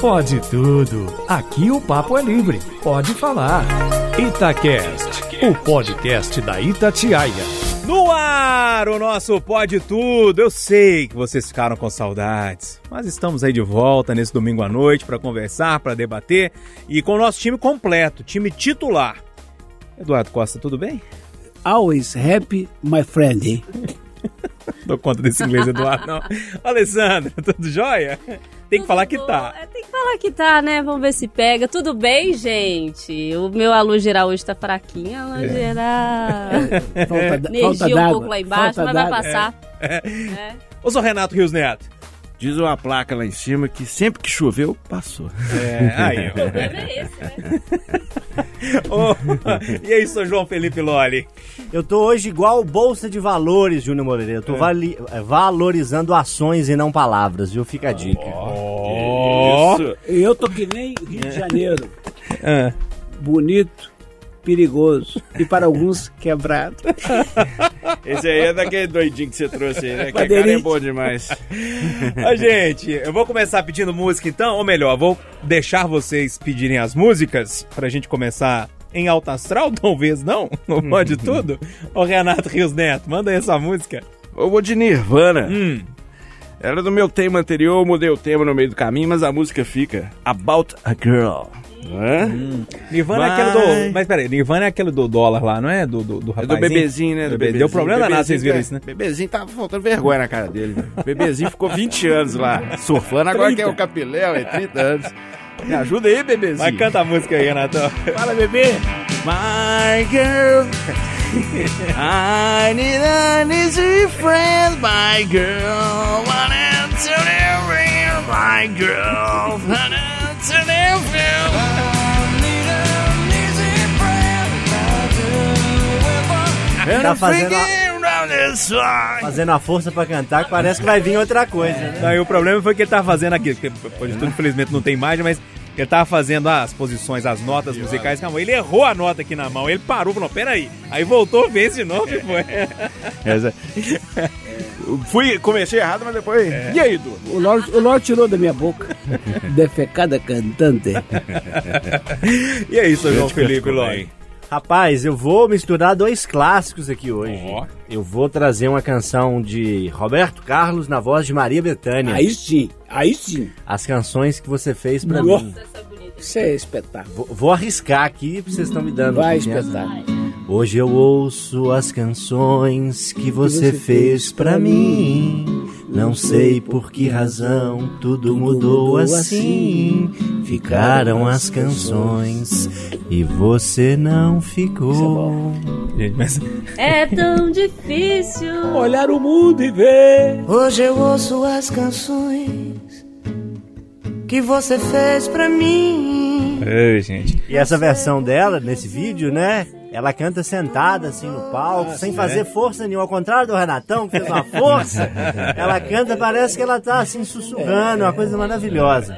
Pode tudo. Aqui o papo é livre. Pode falar. Itacast, o podcast da Itatiaia. No ar, o nosso Pode Tudo. Eu sei que vocês ficaram com saudades, mas estamos aí de volta nesse domingo à noite para conversar, para debater e com o nosso time completo, time titular. Eduardo Costa, tudo bem? Always happy, my friend. Dou conta desse inglês, Eduardo, não. Alessandra, tudo jóia? Tem que falar que tá. É, tem que falar que tá, né? Vamos ver se pega. Tudo bem, gente? O meu alô geral hoje tá fraquinho. Alô É. geral. Falta, Energia falta um pouco lá embaixo, falta mas vai passar. É. Ô, sou Renato Rios Neto. Diz uma placa lá em cima que sempre que choveu, passou. É, aí, O problema é esse, né? ó. Ô, e aí, sou João Felipe Loli. Eu tô hoje igual Bolsa de Valores, Júnior Moreira. Eu tô vali- eh, valorizando ações e não palavras, viu? Fica a dica. Ó. Isso. Eu tô que nem Rio de Janeiro. Ah. Bonito, perigoso e para alguns quebrado. Esse aí é daquele doidinho que você trouxe aí, né? Que a cara é bom demais. Ô, gente, eu vou começar pedindo música então, ou melhor, vou deixar vocês pedirem as músicas pra gente começar em alto astral, talvez não, não pode tudo. Ô Renato Rios Neto, manda aí essa música. Eu vou de Nirvana. Hum, Era do meu tema anterior, eu mudei o tema no meio do caminho, mas a música fica About a Girl. Hã? Nirvana é Vai. aquele do... Mas peraí, Nirvana é aquele do dólar lá, não é? Do, do, do É do bebezinho, né? Do Bebe- bebezinho. Deu problema danado, Bebezinho, vocês viram é, isso, né? Bebezinho tava faltando vergonha na cara dele. velho. Bebezinho ficou 20 anos lá, surfando. Agora que é o Capiléu, é 30 anos. Me ajuda aí, bebezinho. Vai, canta a música aí, Renato. Fala, bebê. My girl, I need an easy friend, my girl. To the real, my girl. Wanna to the real. Tá fazendo a, fazendo a força pra cantar que parece que vai vir outra coisa, né? E o problema foi que ele tava fazendo aqui, porque infelizmente não tem imagem, mas ele tava fazendo as posições, as notas musicais com a mão. Ele errou a nota aqui na mão, ele parou, falou, peraí. Aí voltou, fez de novo e foi. Essa- Fui, comecei errado, mas depois. E aí, Du? O Lorde, o Lorde tirou da minha boca. Defecada cantante. E é isso, João Felipe bem. Rapaz, eu vou misturar dois clássicos aqui hoje. Ó. Eu vou trazer uma canção de Roberto Carlos na voz de Maria Bethânia. Aí sim, aí sim. As canções que você fez pra Nossa. mim. Isso é espetáculo. Vou, vou arriscar aqui, porque vocês estão me dando. Vai, espetáculo. Hoje eu ouço as canções que você fez pra mim. Não sei por que razão tudo mudou assim. Ficaram as canções e você não ficou. Mas É tão difícil. Olhar o mundo e ver. Hoje eu ouço as canções que você fez pra mim. Ei, gente. E essa versão dela, nesse vídeo, né? Ela canta sentada assim no palco, sem fazer força nenhuma. Ao contrário do Renatão, que fez uma força, ela canta, parece que ela tá assim sussurrando, uma coisa maravilhosa.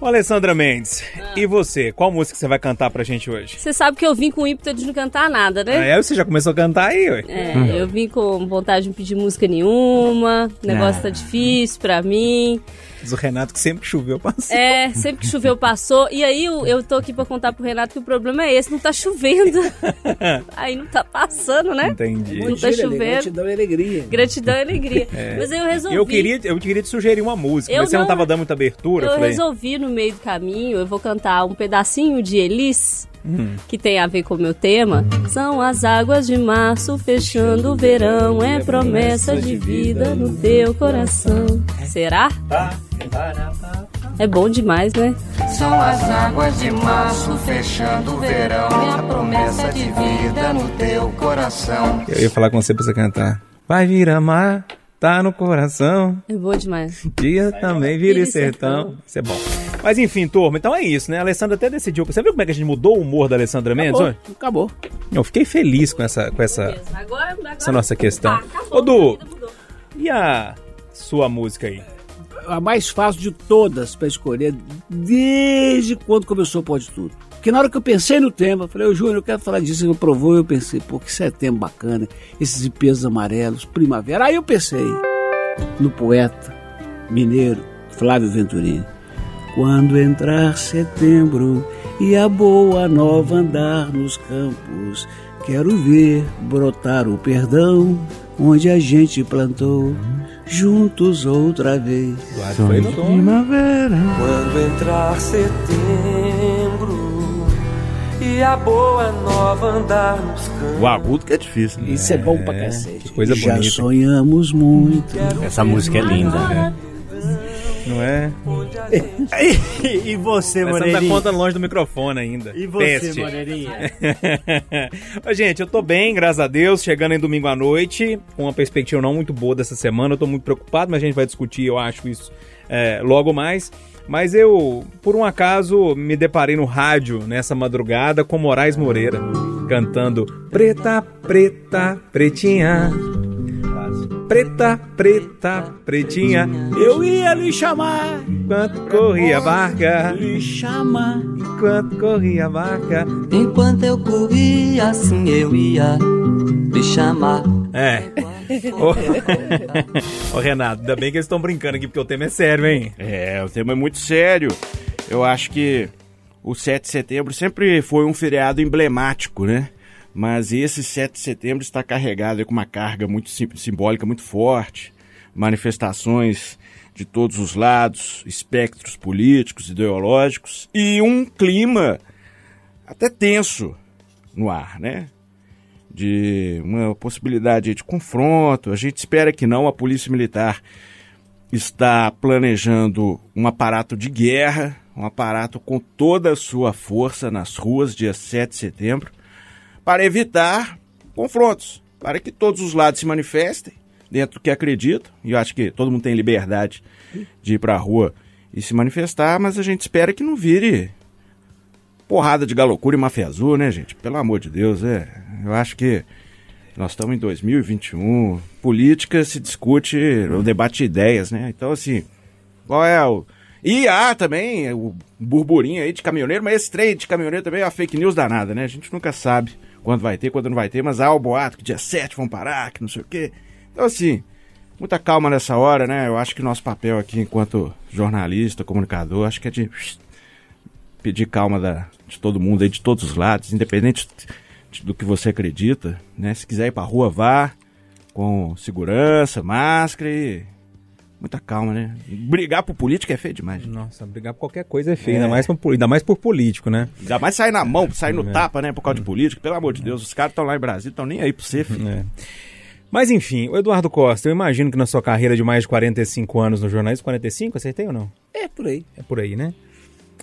Ô, Alessandra Mendes, e você? Qual música você vai cantar pra gente hoje? Você sabe que eu vim com ímpeto de não cantar nada, né? Aí você já começou a cantar aí, ué. É, eu vim com vontade de não pedir música nenhuma, o negócio tá difícil pra mim. Diz o Renato que sempre que choveu passou. É, sempre que choveu passou. E aí eu, eu tô aqui pra contar pro Renato que o problema é esse, não tá chovendo. aí não tá passando, né? Entendi. Não tá chovendo. Gratidão e alegria. Gratidão e alegria. Mas aí eu resolvi. Eu queria, eu queria te sugerir uma música, Eu mas você não não- tava dando muita abertura. Eu falei, resolvi no meio do caminho, eu vou cantar um pedacinho de Elis, Hum. que tem a ver com o meu tema. São as águas de março fechando o verão, é promessa de vida no teu coração. Será? É bom demais, né? São as águas de março fechando o verão. É a promessa de vida no teu coração. Eu ia falar com você pra você cantar. Vai vir amar, tá no coração. É bom demais. Dia também vira Vira sertão. sertão. Isso é bom. Mas enfim, turma, então é isso, né? A Alessandra até decidiu. Você viu como é que a gente mudou o humor da Alessandra Mendes Acabou. hoje? Acabou. Eu fiquei feliz com essa, com essa, Agora, agora essa nossa questão. Ah, acabou, Ô, Du, e a sua música aí? A mais fácil de todas pra escolher, desde quando começou o Pode Tudo. Porque na hora que eu pensei no tema, eu falei, ô Júnior, eu quero falar disso, ele provou, eu pensei, pô, que isso é bacana, esses ipês amarelos, primavera. Aí eu pensei no poeta mineiro Flávio Venturini. Quando entrar setembro e a boa nova andar nos campos, quero ver brotar o perdão onde a gente plantou, juntos outra vez. Foi no tom. Primavera. Quando entrar setembro e a boa nova andar nos campos. O agudo que é difícil. Né? Isso é bom pra cacete. que coisa Já bonita. sonhamos muito. Essa música é linda. né? Não é? E, e você, Mas você não tá Moreirinha? conta longe do microfone ainda. E você, Peste. Moreirinha? Gente, eu tô bem, graças a Deus, chegando em domingo à noite, com uma perspectiva não muito boa dessa semana. Eu tô muito preocupado, mas a gente vai discutir, eu acho, isso é, logo mais. Mas eu, por um acaso, me deparei no rádio nessa madrugada com Moraes Moreira, cantando Preta, preta, pretinha. Preta, preta, pretinha. Eu ia lhe chamar, Enquanto corria a barca, lhe chamar. enquanto corria a barca. Enquanto eu corria assim eu ia te chamar. É. Ô, Ô, Renato, ainda bem que eles estão brincando aqui, porque o tema é sério, hein? É, o tema é muito sério. Eu acho que o 7 de setembro sempre foi um feriado emblemático, né? Mas esse 7 de setembro está carregado com uma carga muito sim- simbólica muito forte, manifestações de todos os lados, espectros políticos, ideológicos e um clima até tenso no ar, né? De uma possibilidade de confronto. A gente espera que não. A Polícia Militar está planejando um aparato de guerra, um aparato com toda a sua força nas ruas, dia 7 de setembro, para evitar confrontos, para que todos os lados se manifestem dentro do que acreditam. E eu acho que todo mundo tem liberdade de ir para a rua e se manifestar, mas a gente espera que não vire porrada de galocura e máfia azul, né, gente? Pelo amor de Deus, é. Eu acho que nós estamos em 2021, política se discute, o debate de ideias, né? Então, assim, qual é o. E há também o burburinho aí de caminhoneiro, mas esse trem de caminhoneiro também é uma fake news danada, né? A gente nunca sabe quando vai ter, quando não vai ter, mas há o boato que dia 7 vão parar, que não sei o quê. Então, assim, muita calma nessa hora, né? Eu acho que nosso papel aqui, enquanto jornalista, comunicador, acho que é de pedir calma da, de todo mundo aí, de todos os lados, independente de- do que você acredita, né? Se quiser ir pra rua, vá com segurança, máscara e muita calma, né? Brigar por política é feio demais. Nossa, brigar por qualquer coisa é feio, ainda, mais por, ainda mais por político, né? Ainda mais sair na mão, sair no tapa, né? Por causa de política, pelo amor de Deus. Os caras estão lá em Brasília, estão nem aí pra você, filho. É. Mas enfim, o Eduardo Costa, eu imagino que na sua carreira de mais de 45 anos no jornalismo, 45, acertei ou não? É por aí. É por aí, né?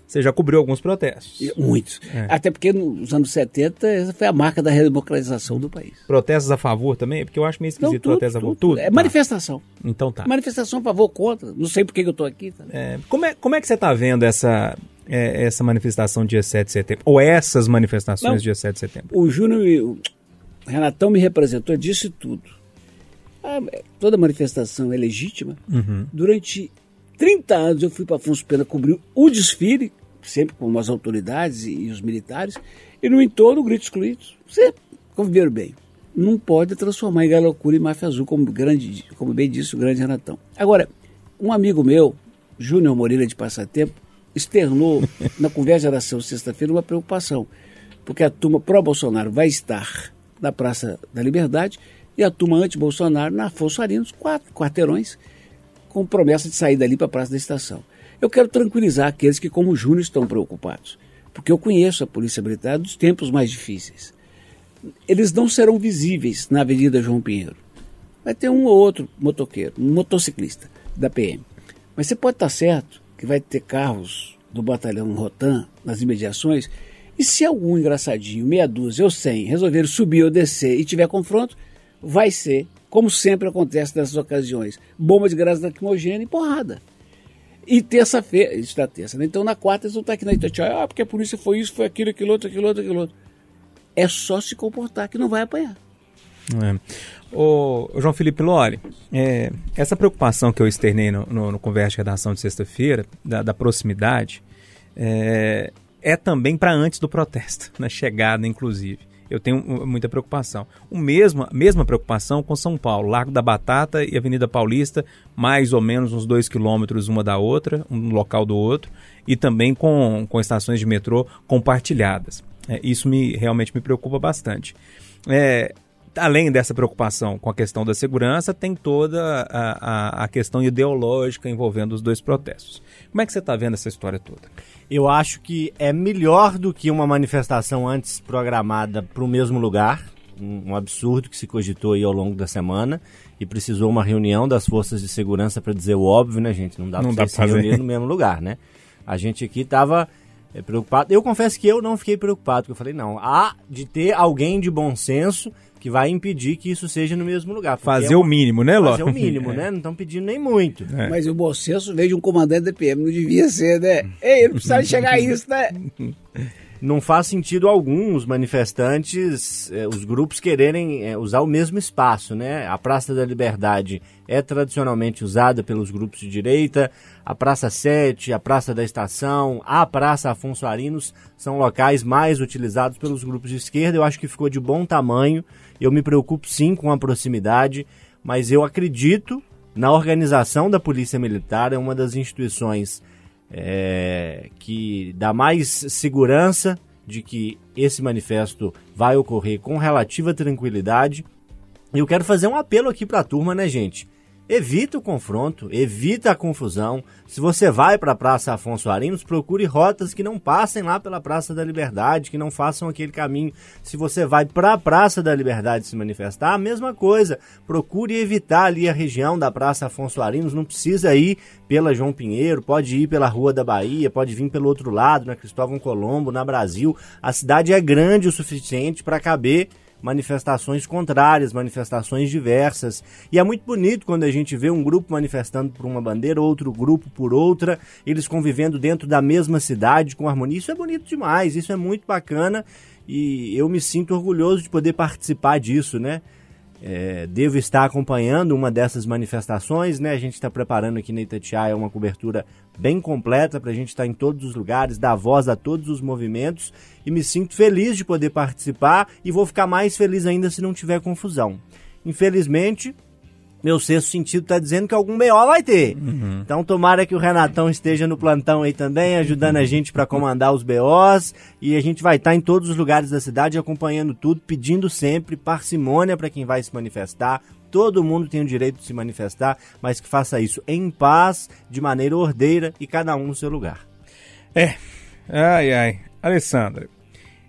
Você já cobriu alguns protestos. Muitos. É. Até porque nos anos 70 essa foi a marca da redemocratização do país. Protestos a favor também? Porque eu acho meio esquisito tudo, protestos a favor. tudo. É Tá. manifestação. Então tá. Manifestação a favor, contra. Não sei por que eu tô aqui. Tá? É, como, é, como é que você tá vendo essa, é, essa manifestação dia 7 de setembro? Ou essas manifestações Não. dia 7 de setembro? O Júnior e o Renatão me representou, disse tudo. Ah, toda manifestação é legítima. Uhum. Durante 30 anos eu fui para Afonso Pena cobrir o desfile, sempre com as autoridades e, e os militares, e no entorno grito excluídos. Você conviveram bem. Não pode transformar em galocura e máfia azul, como, grande, como bem disse o grande Renatão. Agora, um amigo meu, Júnior Moreira de Passatempo, externou na conversa de oração sexta-feira uma preocupação, porque a turma pró-Bolsonaro vai estar na Praça da Liberdade e a turma anti-Bolsonaro na Afonso Arinos, quatro quarteirões, com promessa de sair dali para a Praça da Estação. Eu quero tranquilizar aqueles que, como o Júnior, estão preocupados, porque eu conheço a Polícia Militar dos tempos mais difíceis. Eles não serão visíveis na Avenida João Pinheiro. Vai ter um ou outro motoqueiro, um motociclista da PM. Mas você pode estar certo que vai ter carros do batalhão Rotan nas imediações, e se algum engraçadinho, meia dúzia ou cem, resolver subir ou descer e tiver confronto, vai ser, como sempre acontece nessas ocasiões, bomba de gás lacrimogênea e porrada. E terça-feira, isso da terça, né? Então na quarta eles vão estar aqui na Itatiaia, ah, porque a polícia foi isso, foi aquilo, aquilo outro, aquilo outro, aquilo outro. É só se comportar que não vai apanhar. É. Ô, João Felipe Loli, é, essa preocupação que eu externei no, no, no Conversa de Redação de sexta-feira, da, da proximidade, é, é também para antes do protesto, na chegada, inclusive. Eu tenho muita preocupação. O mesmo, a mesma preocupação com São Paulo, Largo da Batata e Avenida Paulista, mais ou menos uns dois quilômetros uma da outra, um local do outro, e também com, com estações de metrô compartilhadas. É, isso me realmente me preocupa bastante. É, além dessa preocupação com a questão da segurança, tem toda a, a, a questão ideológica envolvendo os dois protestos. Como é que você está vendo essa história toda? Eu acho que é melhor do que uma manifestação antes programada para o mesmo lugar. Um, um absurdo que se cogitou aí ao longo da semana e precisou uma reunião das forças de segurança para dizer o óbvio, né, gente? Não dá para se reunir no mesmo lugar, né? A gente aqui estava é, preocupado. Eu confesso que eu não fiquei preocupado, porque eu falei, não, há de ter alguém de bom senso que vai impedir que isso seja no mesmo lugar. Fazer é uma... o mínimo, né, Ló? Fazer o mínimo, né? Não estão pedindo nem muito. É. Mas o bom senso veio de um comandante da PM, não devia ser, né? Ei, não precisava chegar a isso, né? não faz sentido algum os manifestantes, eh, os grupos quererem eh, usar o mesmo espaço, né? A Praça da Liberdade é tradicionalmente usada pelos grupos de direita, a Praça 7, a Praça da Estação, a Praça Afonso Arinos são locais mais utilizados pelos grupos de esquerda. Eu acho que ficou de bom tamanho. Eu me preocupo sim com a proximidade, mas eu acredito na organização da Polícia Militar, é uma das instituições é, que dá mais segurança de que esse manifesto vai ocorrer com relativa tranquilidade. E eu quero fazer um apelo aqui para a turma, né, gente? Evita o confronto, evita a confusão. Se você vai para a Praça Afonso Arinos, procure rotas que não passem lá pela Praça da Liberdade, que não façam aquele caminho. Se você vai para a Praça da Liberdade se manifestar, a mesma coisa. Procure evitar ali a região da Praça Afonso Arinos, não precisa ir pela João Pinheiro, pode ir pela Rua da Bahia, pode vir pelo outro lado, na Cristóvão Colombo, na Brasil. A cidade é grande o suficiente para caber manifestações contrárias, manifestações diversas. E é muito bonito quando a gente vê um grupo manifestando por uma bandeira, outro grupo por outra, eles convivendo dentro da mesma cidade com harmonia. Isso é bonito demais, isso é muito bacana e eu me sinto orgulhoso de poder participar disso, né? É, devo estar acompanhando uma dessas manifestações, né? A gente está preparando aqui na Itatiaia uma cobertura bem completa para a gente estar em todos os lugares, dar voz a todos os movimentos e me sinto feliz de poder participar e vou ficar mais feliz ainda se não tiver confusão. Infelizmente, meu sexto sentido está dizendo que algum BO vai ter. Uhum. Então tomara que o Renatão esteja no plantão aí também, ajudando a gente para comandar os BOs. E a gente vai estar tá em todos os lugares da cidade acompanhando tudo, pedindo sempre parcimônia para quem vai se manifestar. Todo mundo tem o direito de se manifestar, mas que faça isso em paz, de maneira ordeira e cada um no seu lugar. É. Ai, ai. Alessandra,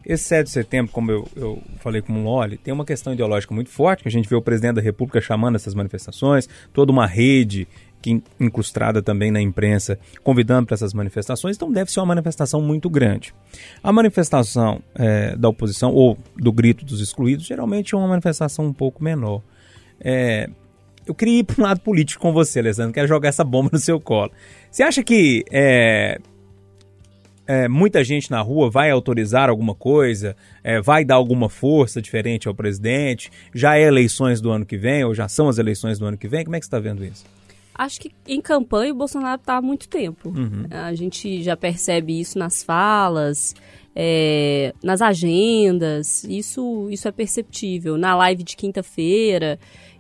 esse 7 de setembro, como eu, eu falei com o Loli, tem uma questão ideológica muito forte, que a gente vê o presidente da República chamando essas manifestações, toda uma rede que incrustada também na imprensa, convidando para essas manifestações, então deve ser uma manifestação muito grande. A manifestação é, da oposição, ou do grito dos excluídos, geralmente é uma manifestação um pouco menor. É, eu queria ir para um lado político com você, Alessandro, quero jogar essa bomba no seu colo. Você acha que é, é, muita gente na rua vai autorizar alguma coisa, é, vai dar alguma força diferente ao presidente? Já é eleições do ano que vem, ou já são as eleições do ano que vem? Como é que você está vendo isso? Acho que em campanha o Bolsonaro está há muito tempo. Uhum. A gente já percebe isso nas falas, é, nas agendas, isso, isso é perceptível. Na live de quinta-feira.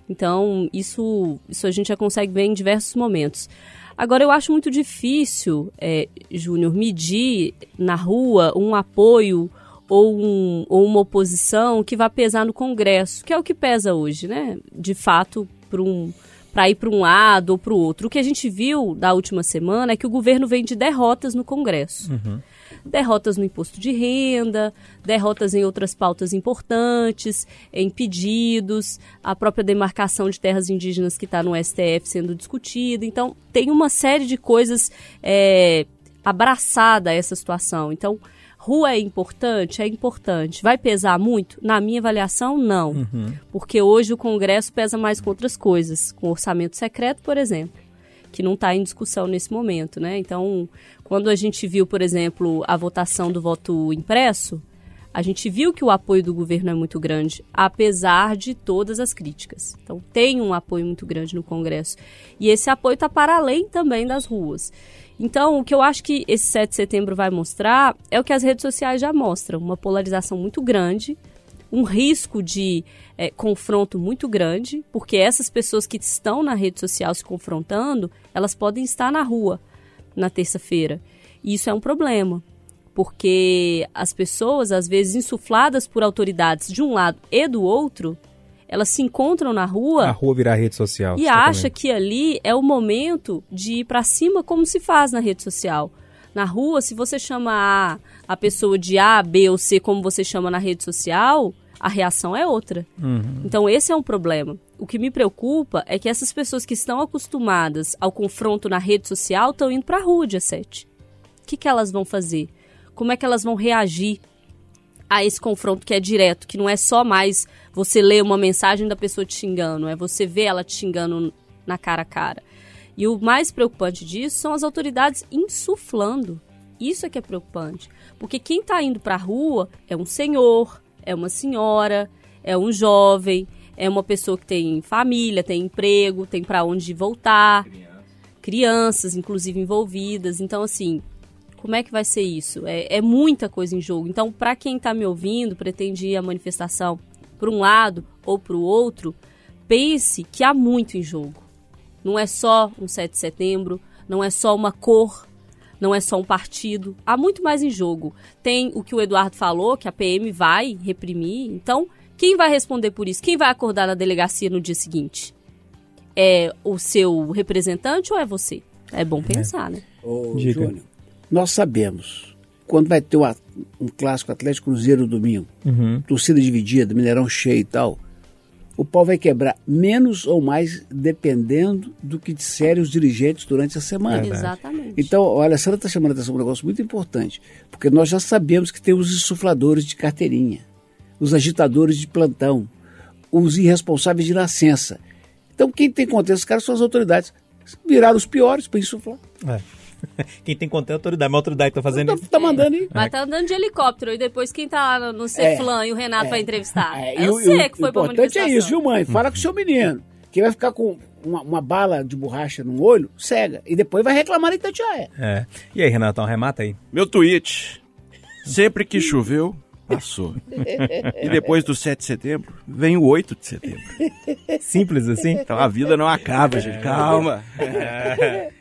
Então, isso, isso a gente já consegue ver em diversos momentos. Agora, eu acho muito difícil, é, Júnior, medir na rua um apoio ou, um, ou uma oposição que vá pesar no Congresso, que é o que pesa hoje, né? De fato, para um ir para um lado ou para o outro. O que a gente viu da última semana é que o governo vem de derrotas no Congresso. Uhum derrotas no imposto de renda, derrotas em outras pautas importantes, em pedidos, a própria demarcação de terras indígenas que está no STF sendo discutida. Então, tem uma série de coisas é, abraçada a essa situação. Então, rua é importante? É importante. Vai pesar muito? Na minha avaliação, não. Uhum. Porque hoje o Congresso pesa mais com outras coisas, com orçamento secreto, por exemplo que não está em discussão nesse momento, né? Então, quando a gente viu, por exemplo, a votação do voto impresso, a gente viu que o apoio do governo é muito grande, apesar de todas as críticas. Então, tem um apoio muito grande no Congresso. E esse apoio está para além também das ruas. Então, o que eu acho que esse 7 de setembro vai mostrar é o que as redes sociais já mostram: uma polarização muito grande um risco de é, confronto muito grande, porque essas pessoas que estão na rede social se confrontando, elas podem estar na rua na terça-feira. E isso é um problema, porque as pessoas, às vezes insufladas por autoridades de um lado e do outro, elas se encontram na rua. A rua virar rede social. E acha que ali é o momento de ir para cima, como se faz na rede social. Na rua, se você chama a, a pessoa de A, B ou C, como você chama na rede social, a reação é outra. Uhum. Então, esse é um problema. O que me preocupa é que essas pessoas que estão acostumadas ao confronto na rede social estão indo para a rua dia 7. O que, que elas vão fazer? Como é que elas vão reagir a esse confronto que é direto, que não é só mais você ler uma mensagem da pessoa te xingando, é você ver ela te xingando na cara a cara. E o mais preocupante disso são as autoridades insuflando. Isso é que é preocupante. Porque quem está indo para a rua é um senhor, é uma senhora, é um jovem, é uma pessoa que tem família, tem emprego, tem para onde voltar, crianças, inclusive envolvidas. Então, assim, como é que vai ser isso? É, é muita coisa em jogo. Então, para quem está me ouvindo, pretende ir à manifestação por um lado ou para o outro, pense que há muito em jogo. Não é só um 7 de setembro, não é só uma cor, não é só um partido. Há muito mais em jogo. Tem o que o Eduardo falou, que a PM vai reprimir. Então, quem vai responder por isso? Quem vai acordar na delegacia no dia seguinte? É o seu representante ou é você? É bom pensar, né? Ô. Júnior, nós sabemos quando vai ter um, a- um clássico Atlético Cruzeiro domingo, Uhum. torcida dividida, Mineirão cheio e tal, o pau vai quebrar menos ou mais dependendo do que disserem os dirigentes durante a semana. Exatamente. Então, olha, a senhora está chamando a atenção para um negócio muito importante, porque nós já sabemos que tem os insufladores de carteirinha, os agitadores de plantão, os irresponsáveis de nascença. Então, quem tem conta desses caras são as autoridades. Viraram os piores para insuflar. É. Quem tem conta é a autoridade, mas a autoridade tá fazendo Tá, isso. tá mandando aí. Mas tá andando de helicóptero e depois quem tá lá no Ceflan e o Renato vai entrevistar? É, É, e o o- e você o- que foi o pra importante é manifestação. isso, viu, mãe? Fala com o seu menino. Que vai ficar com uma, uma bala de borracha no olho, cega. E depois vai reclamar em Itatiaia. É. E aí, Renatão, remata aí. Meu tweet. Sempre que choveu, passou. E depois do 7 de setembro, vem o 8 de setembro. Simples assim? Então a vida não acaba, gente. Calma.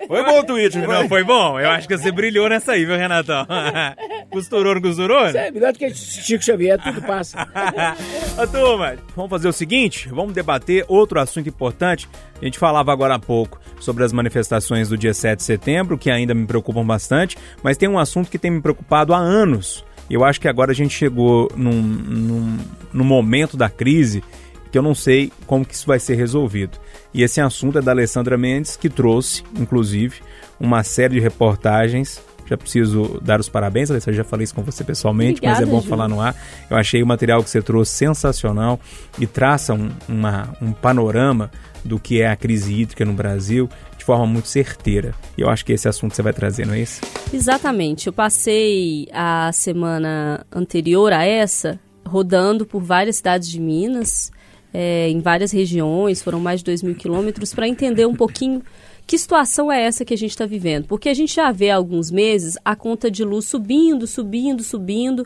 Foi bom o tweet, não foi? Não, foi bom. Eu acho que você brilhou nessa aí, viu, Renatão? Costurou, não costurou? É melhor do que Chico Xavier, tudo passa. Ô, turma, vamos fazer o seguinte: vamos debater outro assunto importante. A gente falava agora há pouco sobre as manifestações do dia 7 de setembro, que ainda me preocupam bastante, mas tem um assunto que tem me preocupado há anos. Eu acho que agora a gente chegou num, num, num momento da crise que eu não sei como que isso vai ser resolvido. E esse assunto é da Alessandra Mendes, que trouxe, inclusive, uma série de reportagens. Já preciso dar os parabéns, Alessandra, já falei isso com você pessoalmente, mas é Obrigada, bom Ju. falar no ar. Eu achei o material que você trouxe sensacional e traça um, uma- um panorama do que é a crise hídrica no Brasil forma muito certeira. E eu acho que esse assunto você vai trazer, não é isso? Exatamente. Eu passei a semana anterior a essa rodando por várias cidades de Minas, é, em várias regiões, foram mais de 2 mil quilômetros, para entender um pouquinho que situação é essa que a gente está vivendo. Porque a gente já vê há alguns meses a conta de luz subindo, subindo, subindo,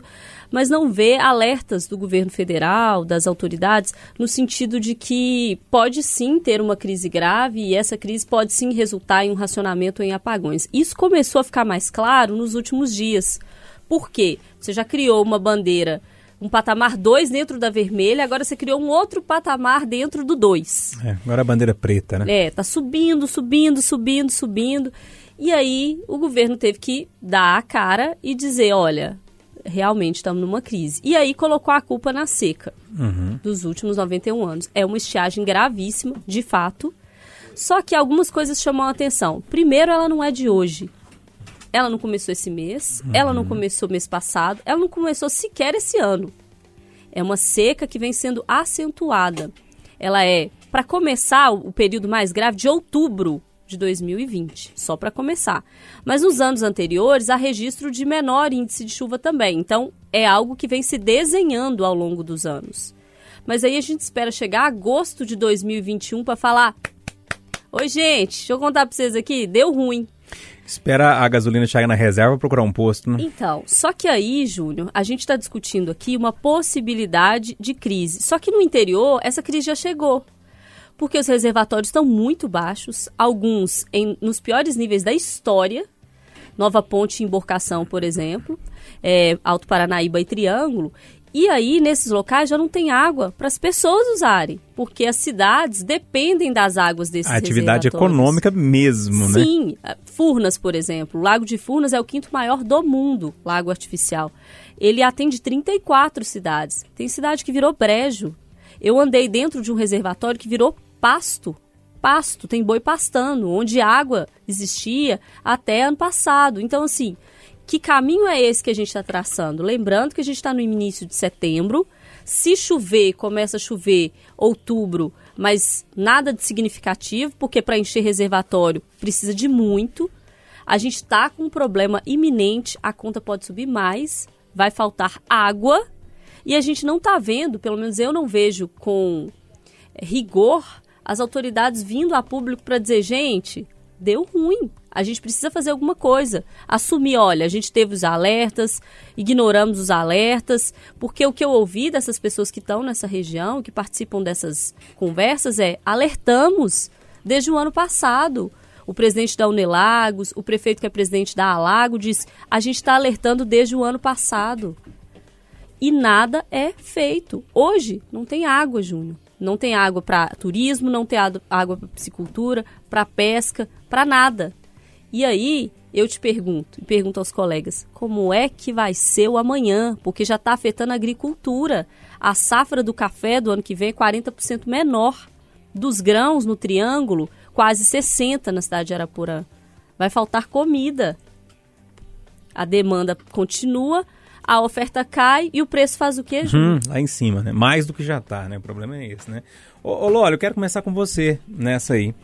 mas não vê alertas do governo federal, das autoridades, no sentido de que pode sim ter uma crise grave e essa crise pode sim resultar em um racionamento em apagões. Isso começou a ficar mais claro nos últimos dias. Por quê? Você já criou uma bandeira, um patamar 2 dentro da vermelha, agora você criou um outro patamar dentro do 2. É, agora a bandeira preta, né? É, tá subindo, subindo, subindo, subindo. E aí o governo teve que dar a cara e dizer, olha, realmente estamos numa crise. E aí colocou a culpa na seca dos últimos 91 anos. É uma estiagem gravíssima, de fato. Só que algumas coisas chamam a atenção. Primeiro, ela não é de hoje. Ela não começou esse mês, ela não começou mês passado, ela não começou sequer esse ano. É uma seca que vem sendo acentuada. Ela é, para começar, o período mais grave de outubro de 2020, só para começar. Mas nos anos anteriores há registro de menor índice de chuva também. Então é algo que vem se desenhando ao longo dos anos. Mas aí a gente espera chegar a agosto de 2021 para falar: Oi, gente, deixa eu contar para vocês aqui, deu ruim. Espera a gasolina chegar na reserva procurar um posto, né? Então, só que aí, Júnior, a gente está discutindo aqui uma possibilidade de crise. Só que no interior, essa crise já chegou. Porque os reservatórios estão muito baixos, alguns em, nos piores níveis da história. Nova Ponte Emborcação, por exemplo, é, Alto Paranaíba e Triângulo. E aí, nesses locais, já não tem água para as pessoas usarem, porque as cidades dependem das águas desses A atividade econômica mesmo, né? Sim, Furnas, por exemplo. O Lago de Furnas é o quinto maior do mundo, lago artificial. Ele atende 34 cidades. Tem cidade que virou brejo. Eu andei dentro de um reservatório que virou pasto. Pasto, tem boi pastando, onde água existia até ano passado. Então, assim, que caminho é esse que a gente está traçando? Lembrando que a gente está no início de setembro. Se chover, começa a chover outubro, mas nada de significativo, porque para encher reservatório precisa de muito. A gente está com um problema iminente, a conta pode subir mais, vai faltar água e a gente não está vendo, pelo menos eu não vejo com rigor, as autoridades vindo a público para dizer, gente, deu ruim. A gente precisa fazer alguma coisa. Assumir, olha, a gente teve os alertas, ignoramos os alertas, porque o que eu ouvi dessas pessoas que estão nessa região, que participam dessas conversas, é alertamos desde o ano passado. O presidente da Unelagos, o prefeito que é presidente da Alago, diz: a gente está alertando desde o ano passado. E nada é feito. Hoje não tem água, Júnior. Não tem água para turismo, não tem água para piscicultura, para pesca, para nada. E aí eu te pergunto, e pergunto aos colegas, como é que vai ser o amanhã? Porque já está afetando a agricultura. A safra do café do ano que vem é 40% menor. Dos grãos no Triângulo, quase 60% na cidade de Araporã. Vai faltar comida. A demanda continua, a oferta cai e o preço faz o quê, Júnior? Hum, lá em cima, né? Mais do que já tá, né? O problema é esse, né? Ô, ô Lólio, eu quero começar com você nessa aí.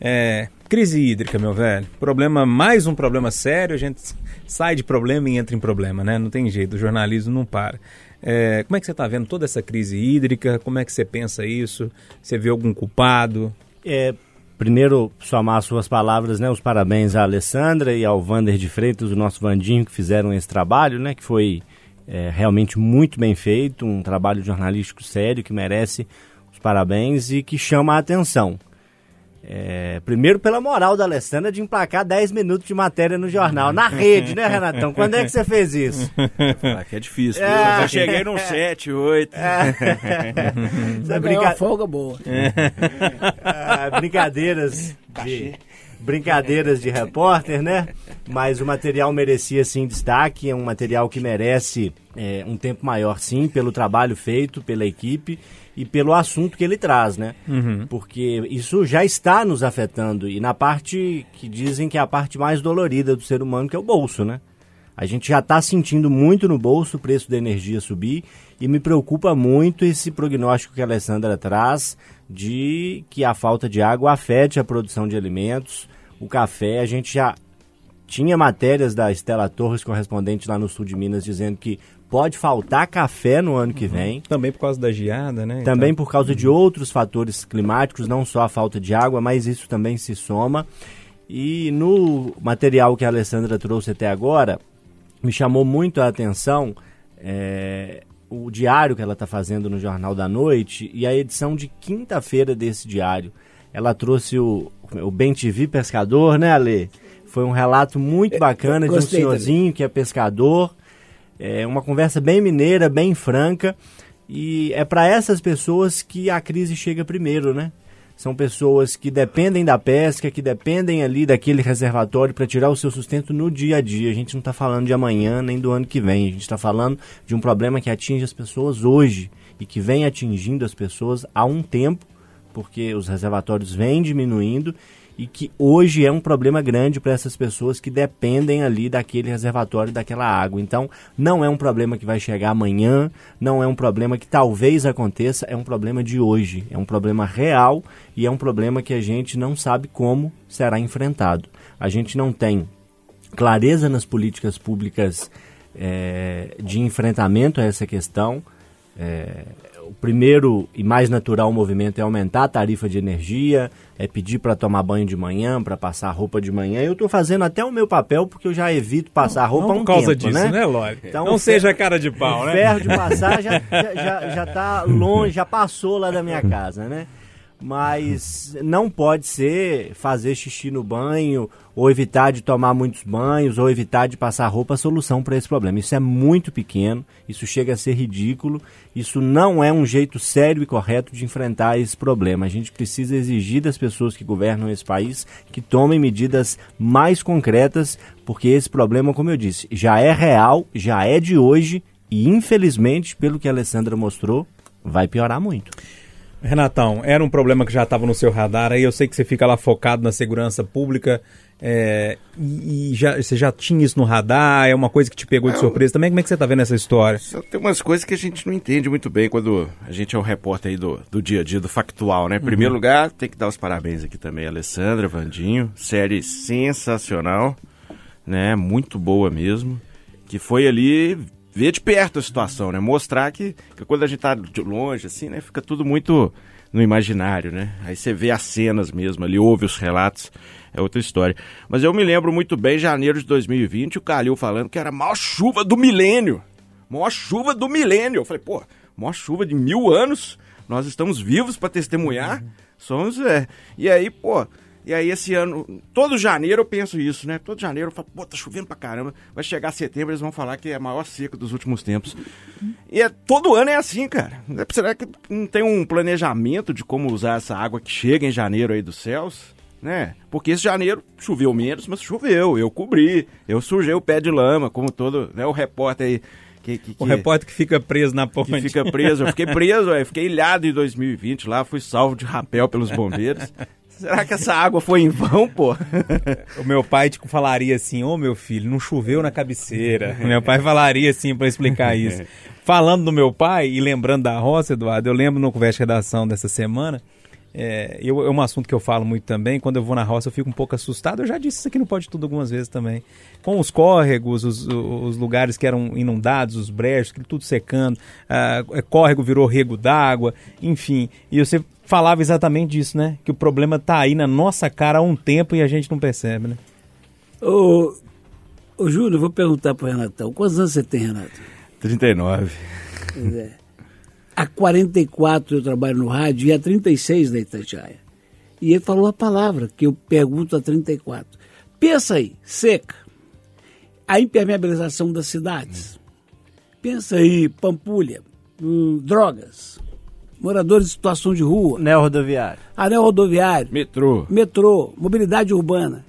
É, crise hídrica, meu velho. Problema, mais um problema sério, a gente sai de problema e entra em problema, né? Não tem jeito, o jornalismo não para. É, como é que você está vendo toda essa crise hídrica? Como é que você pensa isso? Você vê algum culpado? É, primeiro, somar suas palavras, né? Os parabéns à Alessandra e ao Vander de Freitas, o nosso Vandinho, que fizeram esse trabalho, né? Que foi é, realmente muito bem feito, um trabalho jornalístico sério que merece os parabéns e que chama a atenção. É, primeiro pela moral da Alessandra de emplacar 10 minutos de matéria no jornal, na rede, né, Renatão? Quando é que você fez isso? Falar que é difícil. É. Eu já cheguei num 7, 8. Isso é brinca- uma folga boa. Ah, brincadeiras de brincadeiras de repórter, né? Mas o material merecia sim destaque, é um material que merece é, um tempo maior sim, pelo trabalho feito pela equipe e pelo assunto que ele traz, né? Porque isso já está nos afetando e na parte que dizem que é a parte mais dolorida do ser humano, que é o bolso, né? A gente já está sentindo muito no bolso o preço da energia subir e me preocupa muito esse prognóstico que a Alessandra traz de que a falta de água afete a produção de alimentos, o café. A gente já tinha matérias da Estela Torres, correspondente lá no sul de Minas, dizendo que pode faltar café no ano que vem. Também por causa da geada, né? Também Então, por causa de outros fatores climáticos, não só a falta de água, mas isso também se soma. E no material que a Alessandra trouxe até agora, me chamou muito a atenção é, o diário que ela está fazendo no Jornal da Noite e a edição de quinta-feira desse diário. Ela trouxe o, o Bem TV Pescador, né, Ale? Foi um relato muito bacana de um senhorzinho que é pescador. É uma conversa bem mineira, bem franca. E é para essas pessoas que a crise chega primeiro, né? São pessoas que dependem da pesca, que dependem ali daquele reservatório para tirar o seu sustento no dia a dia. A gente não está falando de amanhã nem do ano que vem. A gente está falando de um problema que atinge as pessoas hoje e que vem atingindo as pessoas há um tempo, porque os reservatórios vêm diminuindo e que hoje é um problema grande para essas pessoas que dependem ali daquele reservatório, daquela água. Então, não é um problema que vai chegar amanhã, não é um problema que talvez aconteça, é um problema de hoje, é um problema real e é um problema que a gente não sabe como será enfrentado. A gente não tem clareza nas políticas públicas eh, de enfrentamento a essa questão. É, o primeiro e mais natural movimento é aumentar a tarifa de energia, é pedir para tomar banho de manhã, para passar roupa de manhã. Eu estou fazendo até o meu papel porque eu já evito passar roupa não há um por causa tempo, disso, né? né, Lore? Então, não seja cara de pau, o né? ferro de passar já, já, já, já tá longe, já passou lá da minha casa, né? Mas não pode ser fazer xixi no banho, ou evitar de tomar muitos banhos, ou evitar de passar roupa a solução para esse problema. Isso é muito pequeno, isso chega a ser ridículo, isso não é um jeito sério e correto de enfrentar esse problema. A gente precisa exigir das pessoas que governam esse país que tomem medidas mais concretas, porque esse problema, como eu disse, já é real, já é de hoje e infelizmente, pelo que a Alessandra mostrou, vai piorar muito. Renatão, era um problema que já estava no seu radar, aí eu sei que você fica lá focado na segurança pública, é, e, e já, você já tinha isso no radar, é uma coisa que te pegou de surpresa também, como é que você está vendo essa história? Tem umas coisas que a gente não entende muito bem quando a gente é um repórter aí do, do dia a dia, do factual, né? Em primeiro lugar, tem que dar os parabéns aqui também, Alessandra, Vandinho. Série sensacional, né? Muito boa mesmo. Que foi ali ver de perto a situação, né? Mostrar que, que quando a gente tá de longe, assim, né? Fica tudo muito no imaginário, né? Aí você vê as cenas mesmo ali, ouve os relatos, é outra história. Mas eu me lembro muito bem, janeiro de 2020, o Calil falando que era a maior chuva do milênio. Maior chuva do milênio. Eu falei, pô, maior chuva de mil anos, nós estamos vivos para testemunhar. Somos, é. E aí, pô, e aí esse ano, todo janeiro eu penso isso, né? Todo janeiro eu falo, pô, tá chovendo pra caramba. Vai chegar setembro, eles vão falar que é a maior seca dos últimos tempos. E é, todo ano é assim, cara. Será que não tem um planejamento de como usar essa água que chega em janeiro aí dos céus? Né? Porque esse janeiro choveu menos, mas choveu. Eu cobri, eu sujei o pé de lama, como todo né, o repórter aí. Que, que, O que- repórter que fica preso na ponte. que fica preso. Eu fiquei preso, ué, fiquei ilhado em 2020 lá, fui salvo de rapel pelos bombeiros. Será que essa água foi em vão, pô? O meu pai tipo, falaria assim: Ô meu filho, não choveu na cabeceira. meu pai falaria assim para explicar isso. Falando do meu pai e lembrando da roça, Eduardo, eu lembro no conversa de redação dessa semana. É, eu, é um assunto que eu falo muito também. Quando eu vou na roça, eu fico um pouco assustado. Eu já disse isso aqui no Pode Tudo algumas vezes também. Com os córregos, os, os lugares que eram inundados, os brechos, aquilo tudo secando. ah, é, córrego virou rego d'água, enfim. E você falava exatamente disso, né? Que o problema tá aí na nossa cara há um tempo e a gente não percebe, né? Ô, ô Júlio, eu vou perguntar pro Renatão. Quantos anos você tem, Renato? 39. Pois é. Há 44 eu trabalho no rádio e há 36 na Itatiaia. E ele falou a palavra que eu pergunto há 34. Pensa aí, seca. A impermeabilização das cidades. Pensa aí, Pampulha, hum, drogas, moradores em situação de rua, Neo rodoviário. anel rodoviário, Metrô. metrô, mobilidade urbana.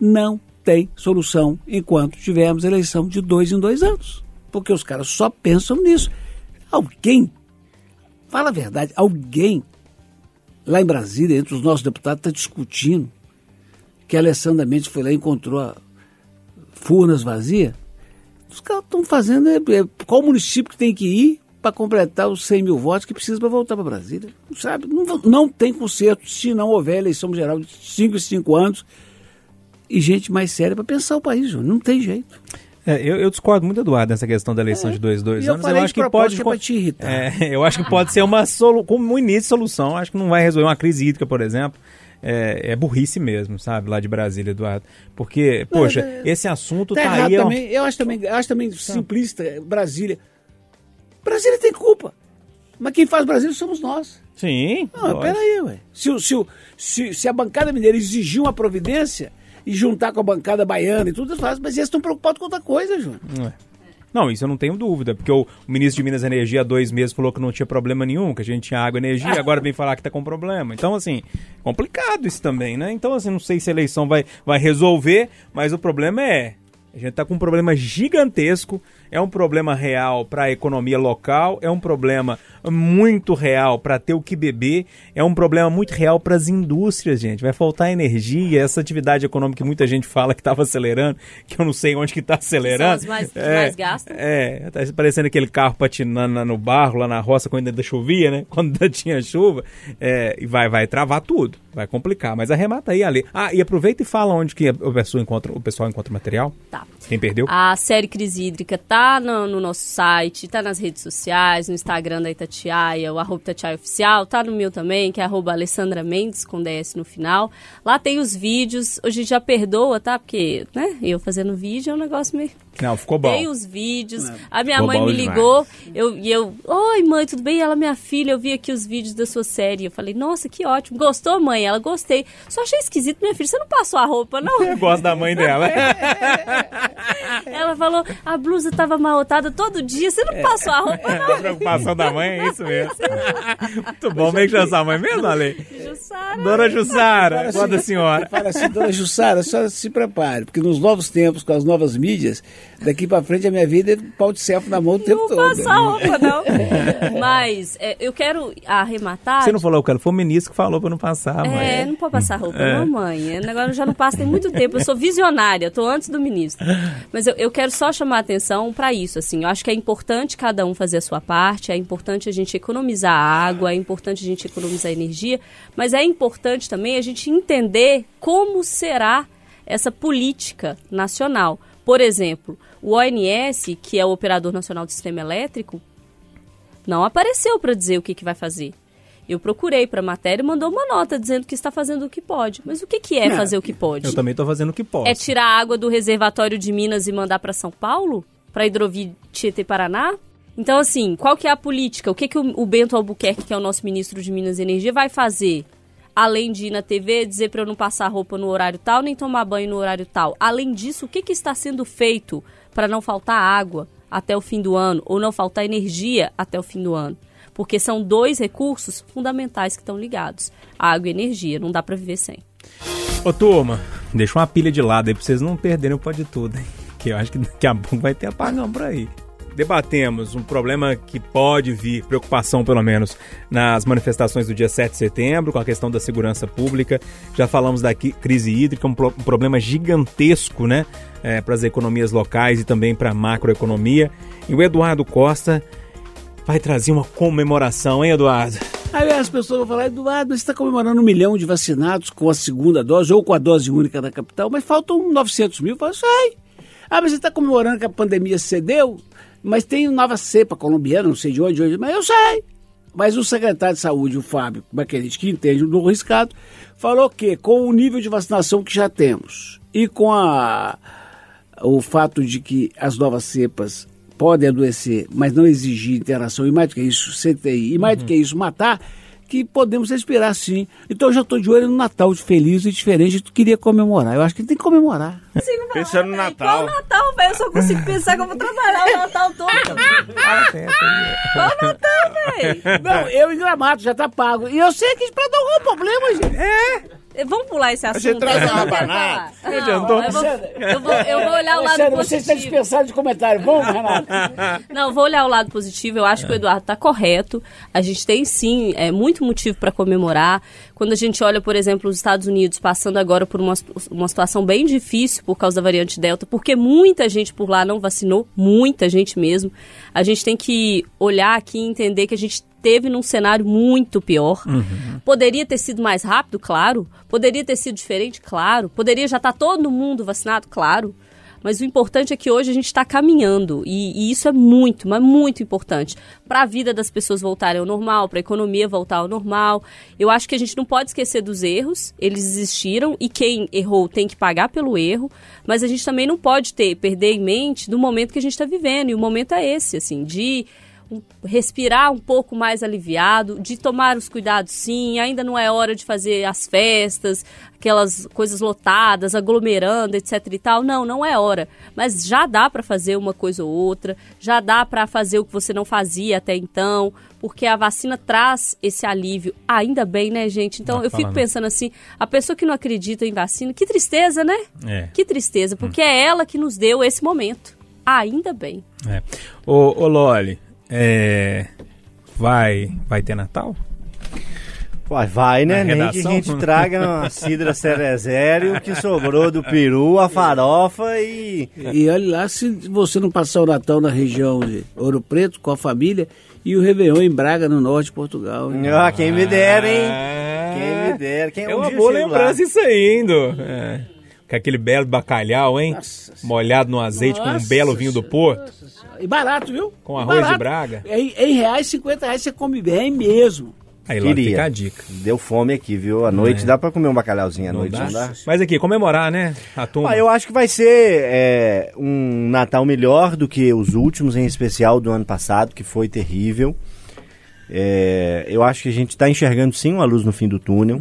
Não tem solução enquanto tivermos eleição de dois em dois anos. Porque os caras só pensam nisso. Alguém, fala a verdade, alguém lá em Brasília, entre os nossos deputados, está discutindo que a Alessandra Mendes foi lá e encontrou a furnas vazias. Os caras estão fazendo. é, é, qual município que tem que ir para completar os 100 mil votos que precisa para voltar para Brasília? Não sabe? Não, não tem conserto se não houver eleição geral de 5 em 5 anos e gente mais séria para pensar o país. Não tem jeito. É, eu, eu discordo muito, Eduardo, nessa questão da eleição de dois, dois É. Eu anos. eu de acho que pode. é pra te irritar. É, eu acho que pode ser uma solu... como um início de solução. Acho que não vai resolver uma crise hídrica, por exemplo. É, é burrice mesmo, sabe, lá de Brasília, Eduardo. Porque, poxa, é- esse assunto Tá tá, aí. também. Eu acho também, eu acho também simplista é, Brasília. Brasília tem culpa. Mas quem faz Brasília somos nós. Sim. Não, lógico. peraí, ué. Se, se, se, se a bancada mineira exigir uma providência e juntar com a bancada baiana e tudo, mas eles estão preocupados com outra coisa, Júnior. Não, isso eu não tenho dúvida, porque o, o ministro de Minas e Energia há dois meses falou que não tinha problema nenhum, que a gente tinha água e energia, agora vem falar que tá com problema. Então, assim, complicado isso também, né? Então, assim, não sei se a eleição vai, vai resolver, mas o problema é. A gente tá com um problema gigantesco, é um problema real para a economia local, é um problema muito real para ter o que beber, é um problema muito real para as indústrias, gente. Vai faltar energia, essa atividade econômica que muita gente fala que estava acelerando, que eu não sei onde que está acelerando. São as mais- que É, mais gastam. é, tá parecendo aquele carro patinando no barro, lá na roça, quando ainda chovia, né? Quando ainda tinha chuva. É, e vai, vai travar tudo, vai complicar. Mas arremata aí, Ale. Ah, e aproveita e fala onde que o pessoal encontra, o pessoal encontra o material. Tá. Quem perdeu? A série Crise Hídrica tá no, no nosso site, tá nas redes sociais, no Instagram da Itatiaia, o arroba Itatiaia Oficial, tá no meu também, que é arroba Alessandra Mendes, com DS no final. Lá tem os vídeos, hoje já perdoa, tá? Porque, né, eu fazendo vídeo é um negócio meio... Não, ficou bom. Tem os vídeos. A minha Ficou mãe me demais. ligou eu, e eu, oi mãe, tudo bem? Ela, minha filha, eu vi aqui os vídeos da sua série. Eu falei, nossa, que ótimo. Gostou, mãe? Ela, gostei. Só achei esquisito, minha filha, você não passou a roupa, não? Eu gosto da mãe dela. Ela falou, a blusa tava amarrotada todo dia, você não passou a roupa, A preocupação da mãe é isso mesmo. Muito bom. É que chama sua mãe mesmo, Ale? não? Jussara. Dona Jussara, Fala assim, da senhora. Fala assim, dona Jussara, a senhora se prepare, porque nos novos tempos, com as novas mídias, daqui pra frente a minha vida é pau de selfie na mão o tempo Não todo. passar a roupa, não. Mas é, eu quero arrematar. Você não falou, cara, foi o ministro que falou pra não passar, mãe. É, não pode passar roupa, não, mãe. O negócio já não passa tem muito tempo. Eu sou visionária, tô antes do ministro. Mas eu, eu quero só chamar a atenção para isso, assim. Eu acho que é importante cada um fazer a sua parte, é importante a gente economizar água, é importante a gente economizar energia, mas é importante também a gente entender como será essa política nacional. Por exemplo, o ONS, que é o Operador Nacional do Sistema Elétrico, não apareceu para dizer o que, que vai fazer. Eu procurei para a matéria e mandou uma nota dizendo que está fazendo o que pode. Mas o que, que é Não, fazer o que pode? Eu também tô fazendo o que posso. É tirar a água do reservatório de Minas e mandar para São Paulo? Para hidrovia Tietê Paraná? Então, assim, qual que é a política? O que, que o, o Bento Albuquerque, que é o nosso ministro de Minas e Energia, vai fazer? Além de ir na TV dizer para eu não passar roupa no horário tal, nem tomar banho no horário tal. Além disso, o que, que está sendo feito para não faltar água até o fim do ano ou não faltar energia até o fim do ano? Porque são dois recursos fundamentais que estão ligados: água e energia. Não dá para viver sem. Ô, turma, deixa uma pilha de lado aí pra vocês não perderem o pode tudo, hein? Que eu acho que daqui a pouco vai ter apagão por aí. Debatemos um problema que pode vir, preocupação pelo menos, nas manifestações do dia 7 de setembro, com a questão da segurança pública. Já falamos da crise hídrica, um, pro- problema gigantesco, né? para as economias locais e também para a macroeconomia. E o Eduardo Costa vai trazer uma comemoração, hein, Eduardo? Aí as pessoas vão falar, Eduardo, você está comemorando um milhão de vacinados com a segunda dose ou com a dose única da capital, mas faltam 900 mil. Eu falo, sei. Ah, mas você está comemorando que a pandemia cedeu, mas tem nova cepa colombiana, não sei de onde, de onde, mas eu sei. Mas o secretário de saúde, o Fábio Baquelite, que entende do riscado, falou que com o nível de vacinação que já temos e com a, o fato de que as novas cepas podem adoecer, mas não exigir interação, e mais do que isso, CTI, e mais do que isso, matar, que podemos respirar sim. Então eu já estou de olho no Natal, de feliz e diferente, tu queria comemorar. Eu acho que tem que comemorar. Pensando no Natal. Qual Natal, velho? Eu só consigo pensar que eu vou trabalhar o Natal todo. Qual Natal, velho? Não, eu em Gramado, já tá pago. E eu sei que pra dar algum problema, gente. É. Vamos pular esse assunto. gente traz uma quero banana. Não, eu, vou, eu, vou, eu vou olhar o lado Alexandre, você está positivo. dispensado de comentário. Vamos, Renato? Não, vou olhar o lado positivo. Eu acho que o Eduardo está correto. A gente tem sim é, muito motivo para comemorar. Quando a gente olha, por exemplo, os Estados Unidos passando agora por uma, uma situação bem difícil por causa da variante Delta, porque muita gente por lá não vacinou, muita gente mesmo. A gente tem que olhar aqui e entender que a gente teve num cenário muito pior. Poderia ter sido mais rápido, claro. Poderia ter sido diferente, claro. Poderia já estar todo mundo vacinado, claro. Mas o importante é que hoje a gente está caminhando e, e isso é muito, mas muito importante para a vida das pessoas voltarem ao normal, para a economia voltar ao normal. Eu acho que a gente não pode esquecer dos erros, eles existiram e quem errou tem que pagar pelo erro, mas a gente também não pode ter perder em mente do momento que a gente está vivendo e o momento é esse, assim, de respirar um pouco mais aliviado, de tomar os cuidados sim, ainda não é hora de fazer as festas, aquelas coisas lotadas, aglomerando, etc e tal. Não, não é hora. Mas já dá para fazer uma coisa ou outra, já dá para fazer o que você não fazia até então, porque a vacina traz esse alívio. Ainda bem, né, gente? Então Não eu fico pensando assim, a pessoa que não acredita em vacina, que tristeza, né? É. Que tristeza, porque é ela que nos deu esse momento. Ainda bem. É. Ô, ô Loli, é, vai, vai ter Natal? Uai, vai, né? Na Nem que a gente traga uma cidra cerezério, o que sobrou do peru, a farofa e... E olha lá se você não passar o Natal na região de Ouro Preto com a família e o Réveillon em Braga, no norte de Portugal. hein? Ah, quem me dera, hein? Ah, Quem me dera. Quem É um uma dia boa lembrança lá. isso aí, indo. É. Com aquele belo bacalhau, hein? Nossa Molhado no azeite com um belo vinho do Porto. E barato, viu? Com arroz de Barato. Braga. Em, em reais, 50 reais você come bem mesmo. Aí lá Queria. fica a dica. Deu fome aqui, viu? À noite dá pra comer um bacalhauzinho à noite, dá? não dá? Mas aqui, comemorar, né? A turma. Ah, eu acho que vai ser é, um Natal melhor do que os últimos, em especial do ano passado, que foi terrível. É, eu acho que a gente está enxergando sim uma luz no fim do túnel.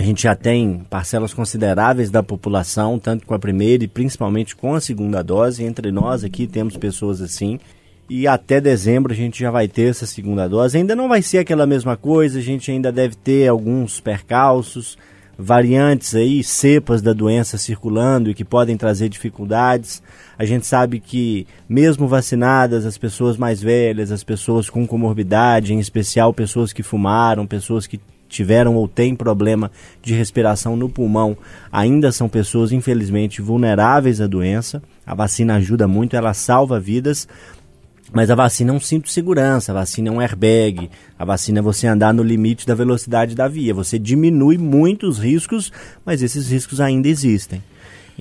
A gente já tem parcelas consideráveis da população, tanto com a primeira e principalmente com a segunda dose. Entre nós aqui temos pessoas assim. E até dezembro a gente já vai ter essa segunda dose. Ainda não vai ser aquela mesma coisa, a gente ainda deve ter alguns percalços, variantes aí, cepas da doença circulando e que podem trazer dificuldades. A gente sabe que, mesmo vacinadas, as pessoas mais velhas, as pessoas com comorbidade, em especial pessoas que fumaram, pessoas que tiveram ou têm problema de respiração no pulmão, ainda são pessoas, infelizmente, vulneráveis à doença. A vacina ajuda muito, ela salva vidas, mas a vacina é um cinto de segurança, a vacina é um airbag, a vacina é você andar no limite da velocidade da via. Você diminui muito os riscos, mas esses riscos ainda existem.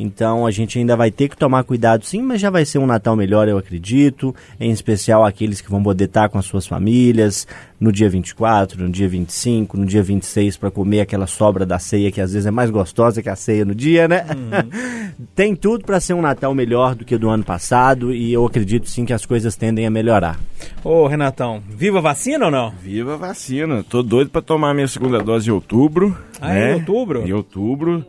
Então a gente ainda vai ter que tomar cuidado sim, mas já vai ser um Natal melhor, eu acredito. Em especial aqueles que vão poder estar com as suas famílias no dia 24, no dia 25, no dia 26 para comer aquela sobra da ceia que às vezes é mais gostosa que a ceia no dia, né? Tem tudo para ser um Natal melhor do que o do ano passado e eu acredito sim que as coisas tendem a melhorar. Ô, Renatão, viva a vacina ou não? Viva a vacina. Tô doido pra tomar minha segunda dose em outubro. Ah, né? em outubro? Em outubro.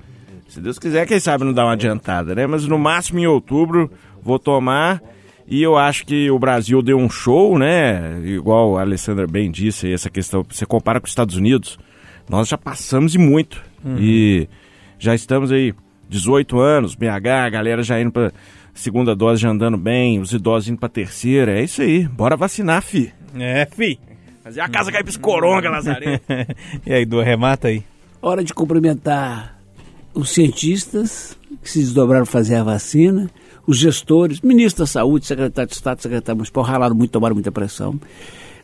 Se Deus quiser, quem sabe não dá uma adiantada, né? Mas no máximo em outubro vou tomar. E eu acho que o Brasil deu um show, né? Igual a Alessandra bem disse, aí, essa questão. Você compara com os Estados Unidos, nós já passamos e muito. E já estamos aí 18 anos, BH, a galera já indo pra segunda dose, já andando bem, os idosos indo pra terceira. É isso aí, bora vacinar, fi. É, fi. Fazer a casa cair pros coronga, Lazarento. e aí, Du, remata aí. Hora de cumprimentar os cientistas que se desdobraram fazer a vacina, os gestores, ministro da Saúde, secretário de Estado, secretário municipal, ralaram muito, tomaram muita pressão,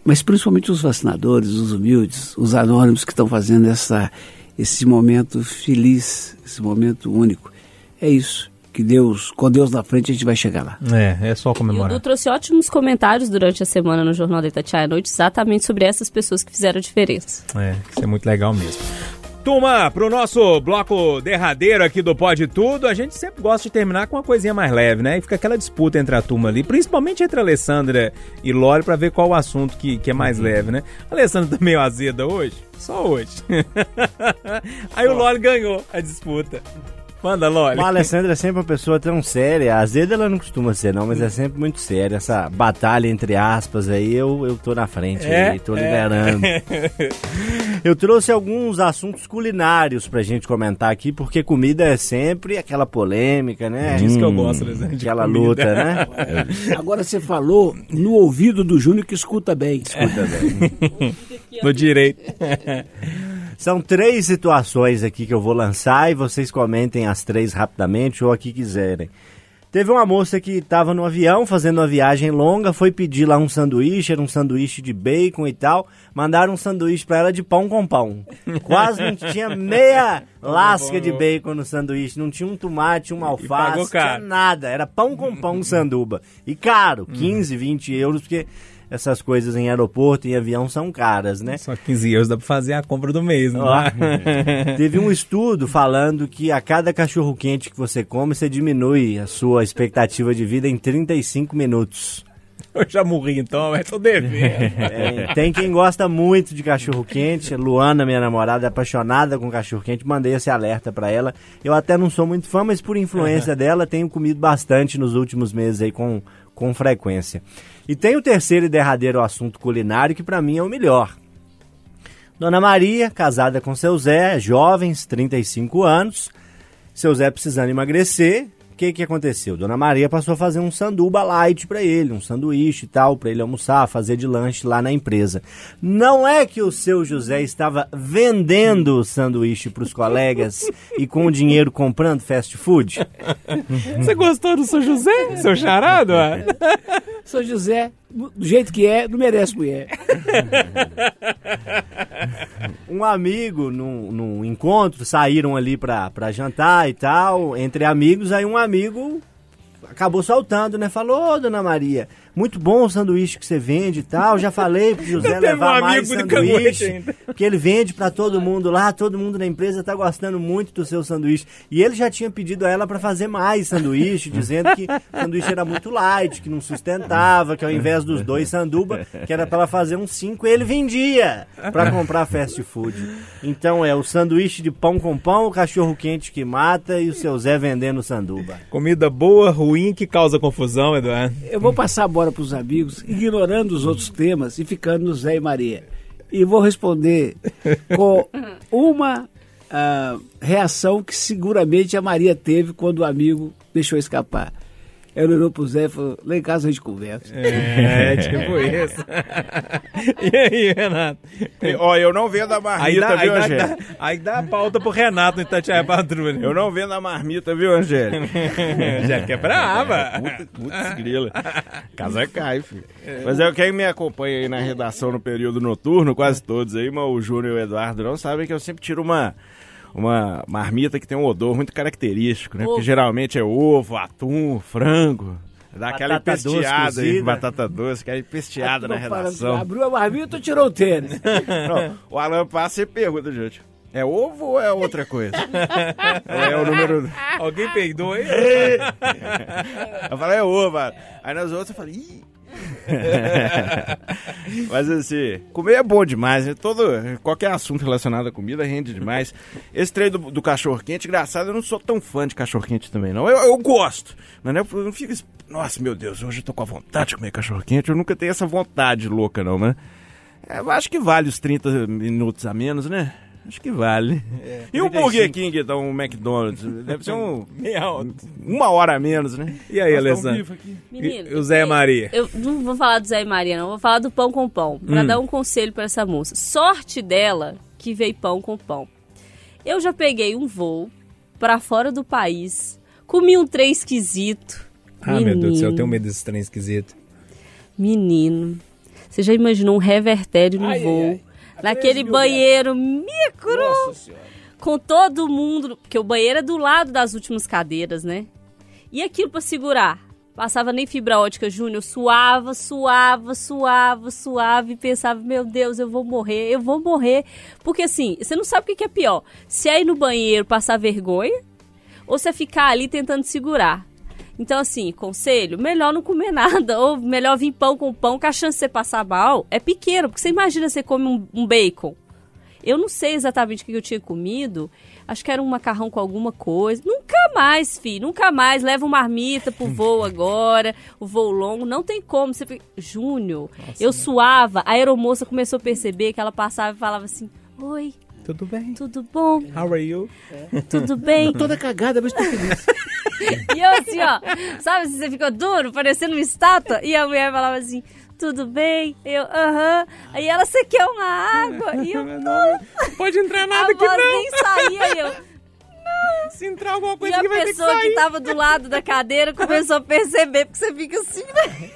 mas principalmente os vacinadores, os humildes, os anônimos que estão fazendo essa, esse momento feliz, esse momento único. É isso. Que Deus, com Deus na frente, a gente vai chegar lá. É, é só E o comemorar. Du trouxe ótimos comentários durante a semana no Jornal da Itatiaia à Noite, exatamente sobre essas pessoas que fizeram a diferença. É, isso é muito legal mesmo. Turma, pro nosso bloco derradeiro aqui do Pode Tudo, a gente sempre gosta de terminar com uma coisinha mais leve, né? E fica aquela disputa entre a turma ali, principalmente entre a Alessandra e Lore, pra ver qual o assunto que, que é mais leve, né? A Alessandra tá meio azeda hoje? Só hoje. Aí o Lore ganhou a disputa. Manda, Lore. A Alessandra é sempre uma pessoa tão séria. Às vezes ela não costuma ser, não, mas é sempre muito séria. Essa batalha entre aspas aí, eu, eu tô na frente É, aí, tô é. liderando. Eu trouxe alguns assuntos culinários pra gente comentar aqui, porque comida é sempre aquela polêmica, né? Disso que eu gosto, Alessandra, de Aquela comida. luta, né? Agora você falou no ouvido do Júnior que escuta bem. Escuta bem. No direito. São três situações aqui que eu vou lançar e vocês comentem as três rapidamente ou a que quiserem. Teve uma moça que estava no avião fazendo uma viagem longa, foi pedir lá um sanduíche, era um sanduíche de bacon e tal. Mandaram um sanduíche para ela de pão com pão. Quase não tinha meia lasca de bacon no sanduíche, não tinha um tomate, uma alface, não tinha nada. Era pão com pão sanduba. E caro, 15, 20 euros, porque essas coisas em aeroporto e avião são caras, né? Só 15 euros dá pra fazer a compra do mês, dá? Teve um estudo falando que a cada cachorro quente que você come, você diminui a sua expectativa de vida em 35 minutos. Eu já morri então, mas tô devendo. É, tem quem gosta muito de cachorro quente. Luana, minha namorada, é apaixonada com cachorro quente. Mandei esse alerta pra ela. Eu até não sou muito fã, mas por influência dela, tenho comido bastante nos últimos meses aí com, com frequência. E tem o terceiro e derradeiro assunto culinário que pra mim é o melhor. Dona Maria, casada com seu Zé, jovens, 35 anos. Seu Zé precisando emagrecer. O que, que aconteceu? Dona Maria passou a fazer um sanduba light para ele, um sanduíche e tal, para ele almoçar, fazer de lanche lá na empresa. Não é que o seu José estava vendendo o sanduíche para os colegas e com o dinheiro comprando fast food? Você gostou do seu José? Seu charado? São José, do jeito que é, não merece mulher. um amigo num, num encontro, saíram ali pra, pra jantar e tal, entre amigos, aí um amigo acabou soltando, né? Falou, dona Maria, muito bom o sanduíche que você vende e tal. Já falei pro José levar um mais amigo de cangote sanduíche. Porque ele vende pra todo mundo lá, todo mundo na empresa tá gostando muito do seu sanduíche. E ele já tinha pedido a ela pra fazer mais sanduíche, dizendo que o sanduíche era muito light, que não sustentava, que ao invés dos dois sanduba, que era pra ela fazer uns cinco, ele vendia pra comprar fast food. Então é o sanduíche de pão com pão, o cachorro quente que mata e o seu Zé vendendo sanduba. Comida boa, ruim, que causa confusão, Eduardo. Eu vou passar a bola para os amigos, ignorando os outros temas e ficando no Zé e Maria. E vou responder com uma ah, reação que seguramente a Maria teve quando o amigo deixou escapar. Ela olhou pro Zé e falou, lá em casa a gente conversa. É, tipo isso. e aí, Renato? Ó, eu não vendo a Aí marmita, dá, aí, viu, dá, Angélica? dá- aí dá a pauta pro Renato no Itatiaia Patrulha. Eu não vendo a marmita, viu, Angélica? Já que é brava. Puta, putz, grila. Casa cai, filho. Mas é quem me acompanha aí na redação no período noturno, quase todos aí, mas o Júnior e o Eduardo não sabem que eu sempre tiro uma, uma marmita que tem um odor muito característico, né? Porque Ovo. geralmente é ovo, atum, frango. Dá aquela Batata doce empesteada aí, batata doce, aquela empesteada na redação. Abriu a marmita e tirou o tênis. Não, o Alan passa e pergunta, gente. É ovo ou é outra coisa? Ou é o número. Alguém peidou aí? Eu falei, é ovo. mano. Aí nas outras eu falei, ih. Mas assim, comer é bom demais, né? Todo, qualquer assunto relacionado à comida rende demais. Esse trem do, do cachorro quente, engraçado, eu não sou tão fã de cachorro quente também, não. Eu, eu gosto, mas né, eu não fico. Nossa, meu Deus, hoje eu tô com a vontade de comer cachorro quente. Eu nunca tenho essa vontade louca, não, né? É, eu acho que vale os 30 minutos a menos, né? Acho que vale. e o 35. Burger King, então, o McDonald's? Deve ser um, Meia uma hora a menos, né? E aí, Alessandro? aqui. Menino, E o Zé e Maria? Eu não vou falar do Zé e Maria, não. Vou falar do pão com pão. Pra Hum. dar um conselho pra essa moça. Sorte dela que veio pão com pão. Eu já peguei um voo pra fora do país. Comi um trem esquisito. Ah, meu Deus do céu, eu Menino. tenho medo desse trem esquisito. Menino. Você já imaginou um revertério no Ai, ai, voo? ai. Naquele banheiro micro. Com todo mundo. Porque o banheiro é do lado das últimas cadeiras, né? E aquilo pra segurar? Passava nem fibra ótica, Júnior. Suava, suava, suava, suava. E pensava, meu Deus, eu vou morrer, eu vou morrer. Porque assim, você não sabe o que que é pior. Se é ir no banheiro passar vergonha ou se é ficar ali tentando segurar. Então, assim, conselho, melhor não comer nada, ou melhor vir pão com pão, que a chance de você passar mal é pequena, porque você imagina você come um, um bacon. Eu não sei exatamente o que eu tinha comido, acho que era um macarrão com alguma coisa. Nunca mais, filho, nunca mais. Leva uma marmita pro voo agora, o voo longo, não tem como. Você fica... Júnior, eu suava, a aeromoça começou a perceber que ela passava e falava assim, oi, Tudo bem? tudo bom? How are you? Tudo bem? Toda cagada, mas tô feliz. E eu assim, ó, sabe se você ficou duro, parecendo uma estátua? E a mulher falava assim, tudo bem? Eu, aham. Aí ela, você quer uma água? E eu, não. Pode entrar A nada aqui voz não. nem saía. E eu, Se entrar alguma e coisa a aqui vai ter que pessoa que, sair. tava do lado da cadeira começou a perceber, porque você fica assim, né?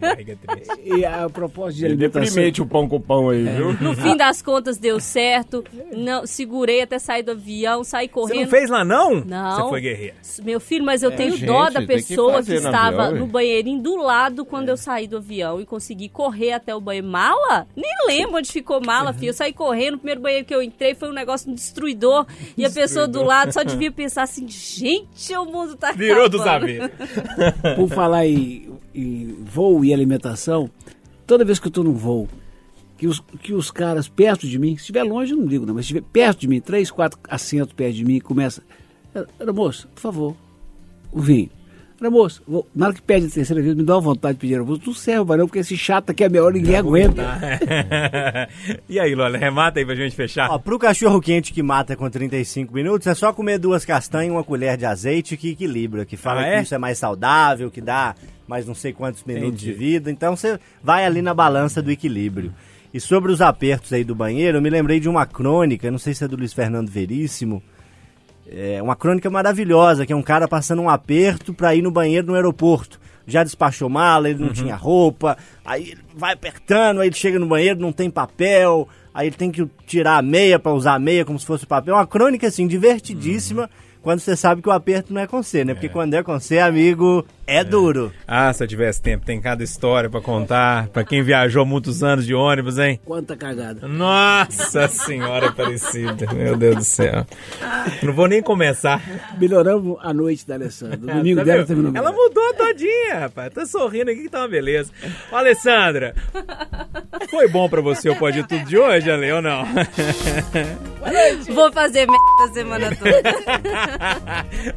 Barriga é triste. E a propósito de É alimentação... deprimente o pão com pão aí, viu? No fim das contas deu certo. Não, segurei até sair do avião, saí Você correndo. não fez lá, não? Não. Você foi guerreira. Meu filho, mas eu É, tenho gente, dó da que pessoa que, no estava avião, no banheirinho do lado quando eu saí do avião e consegui correr até o banheiro. Mala? Nem lembro onde ficou mala, filho. Eu saí correndo, o primeiro banheiro que eu entrei foi um negócio destruidor. E a pessoa do lado só devia pensar assim: gente, o mundo tá Virou dos acabando." avessos. Por falar em, em voo e alimentação, toda vez que eu tô num voo, que os, que os caras perto de mim, se estiver longe eu não ligo não, mas se estiver perto de mim, três, quatro assentos perto de mim, começa, era moça, por favor, o vinho. Era moça, vou- na hora que pede a terceira vez, me dá uma vontade de pedir, moça, não serve, não, porque esse chato aqui é melhor, ninguém aguenta. e aí, Lola, remata aí pra gente fechar. Ó, pro cachorro quente que mata com 35 minutos, é só comer duas castanhas e uma colher de azeite que equilibra, que fala Ah, que é? isso é mais saudável, que dá mais não sei quantos minutos Entendi. de vida. Então você vai ali na balança do equilíbrio. E sobre os apertos aí do banheiro, eu me lembrei de uma crônica, não sei se é do Luiz Fernando Veríssimo, é uma crônica maravilhosa, que é um cara passando um aperto pra ir no banheiro no aeroporto. já despachou mala, ele não tinha roupa, aí ele vai apertando, aí ele chega no banheiro, não tem papel, aí ele tem que tirar a meia pra usar a meia como se fosse papel. Uma crônica, assim, divertidíssima, quando você sabe que o aperto não é com você, né? Porque quando é com você, amigo, é, duro. Ah, se eu tivesse tempo, tem cada história pra contar. Pra quem viajou muitos anos de ônibus, hein? Quanta cagada. Nossa senhora parecida, meu Deus do céu. Não vou nem começar. Melhoramos a noite da Alessandra. O domingo Tá dela terminou Ela mudou todinha, rapaz. Tá sorrindo aqui que tá uma beleza. Ô, Alessandra, foi bom pra você o Pode Tudo de hoje, Ale, ou não? Vou fazer merda a semana toda.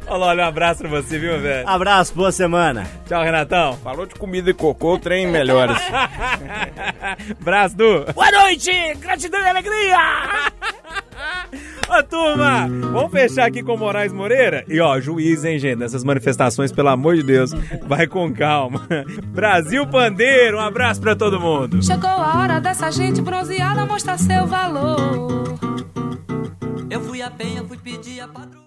Olha, olha, um abraço pra você, viu, velho? Abraço, boa semana. Tchau, Renatão. Falou de comida e cocô, o trem melhores. Abraço, Du. Boa noite! Gratidão e alegria! Ô, turma, vamos fechar aqui com o Moraes Moreira? E, ó, juiz, hein, gente, nessas manifestações, pelo amor de Deus, vai com calma. Brasil Pandeiro, um abraço pra todo mundo. Chegou a hora dessa gente bronzeada mostrar seu valor. Eu fui a penha, fui pedir a patroa.